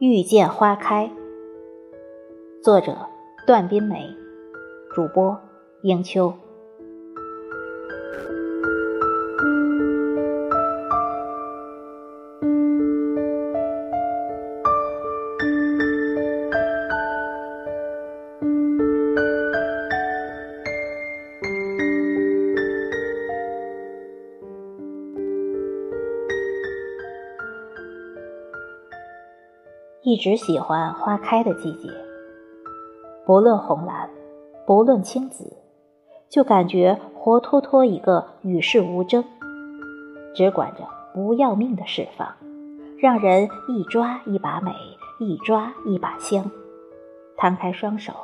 遇见花开，作者段斌梅，主播英秋。一直喜欢花开的季节，不论红蓝，不论青紫，就感觉活脱脱一个与世无争，只管着不要命的释放，让人一抓一把美，一抓一把香，摊开双手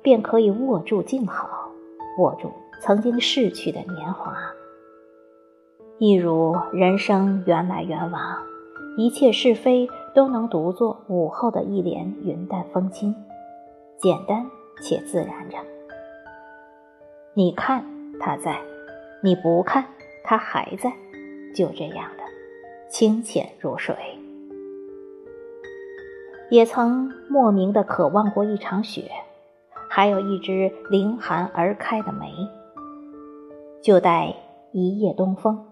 便可以握住静好，握住曾经逝去的年华，一如人生缘来缘往，一切是非。都能读作午后的一帘云淡风轻，简单且自然着。你看他在，你不看他还在，就这样的清浅如水。也曾莫名的渴望过一场雪，还有一枝凌寒而开的梅。就待一夜东风，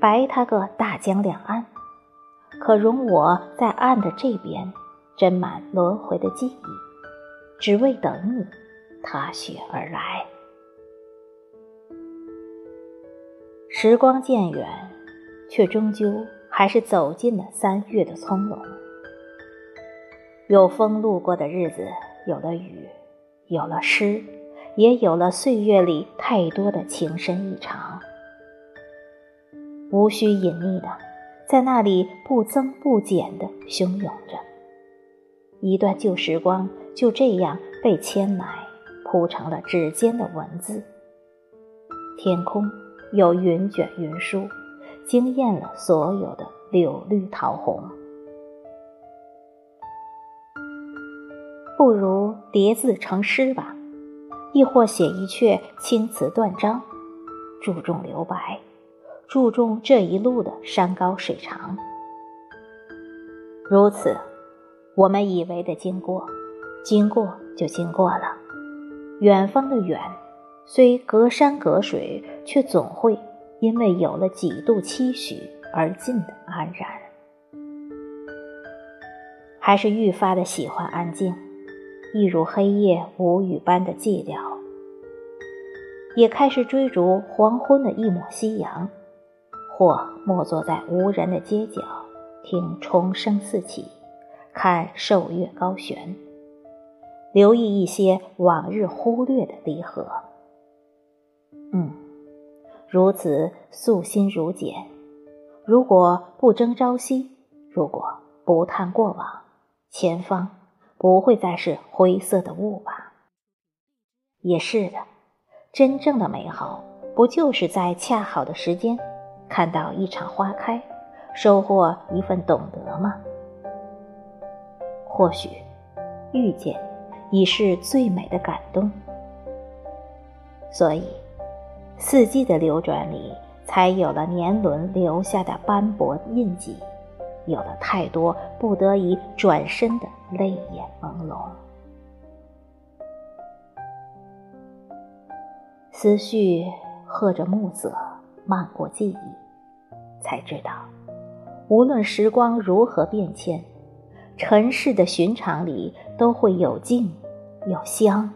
白它个大江两岸。可容我在岸的这边斟满轮回的记忆，只为等你踏雪而来。时光渐远，却终究还是走进了三月的葱茏。有风路过的日子，有了雨，有了诗，也有了岁月里太多的情深意长，无需隐匿的。在那里不增不减地汹涌着，一段旧时光就这样被牵来，铺成了指尖的文字。天空有云卷云舒，惊艳了所有的柳绿桃红。不如叠字成诗吧，亦或写一阙青词断章，注重留白。注重这一路的山高水长，如此，我们以为的经过，经过就经过了。远方的远，虽隔山隔水，却总会因为有了几度期许而进的安然。还是愈发的喜欢安静，一如黑夜无语般的寂寥。也开始追逐黄昏的一抹夕阳。或默坐在无人的街角，听虫声四起，看瘦月高悬，留意一些往日忽略的离合。嗯，如此素心如简。如果不争朝夕，如果不叹过往，前方不会再是灰色的雾吧？也是的，真正的美好，不就是在恰好的时间？看到一场花开，收获一份懂得吗？或许遇见已是最美的感动。所以，四季的流转里，才有了年轮留下的斑驳印记，有了太多不得已转身的泪眼朦胧。思绪和着暮色，漫过记忆。才知道，无论时光如何变迁，尘世的寻常里都会有静，有香，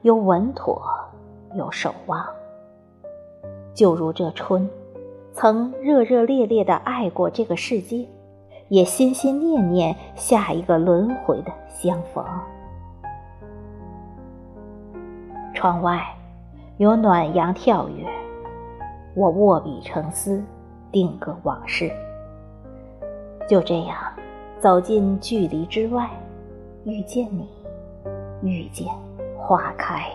有稳妥，有守望。就如这春，曾热热烈烈的爱过这个世界，也心心念念下一个轮回的相逢。窗外有暖阳跳跃，我握笔成思。定格往事，就这样走进距离之外，遇见你，遇见花开。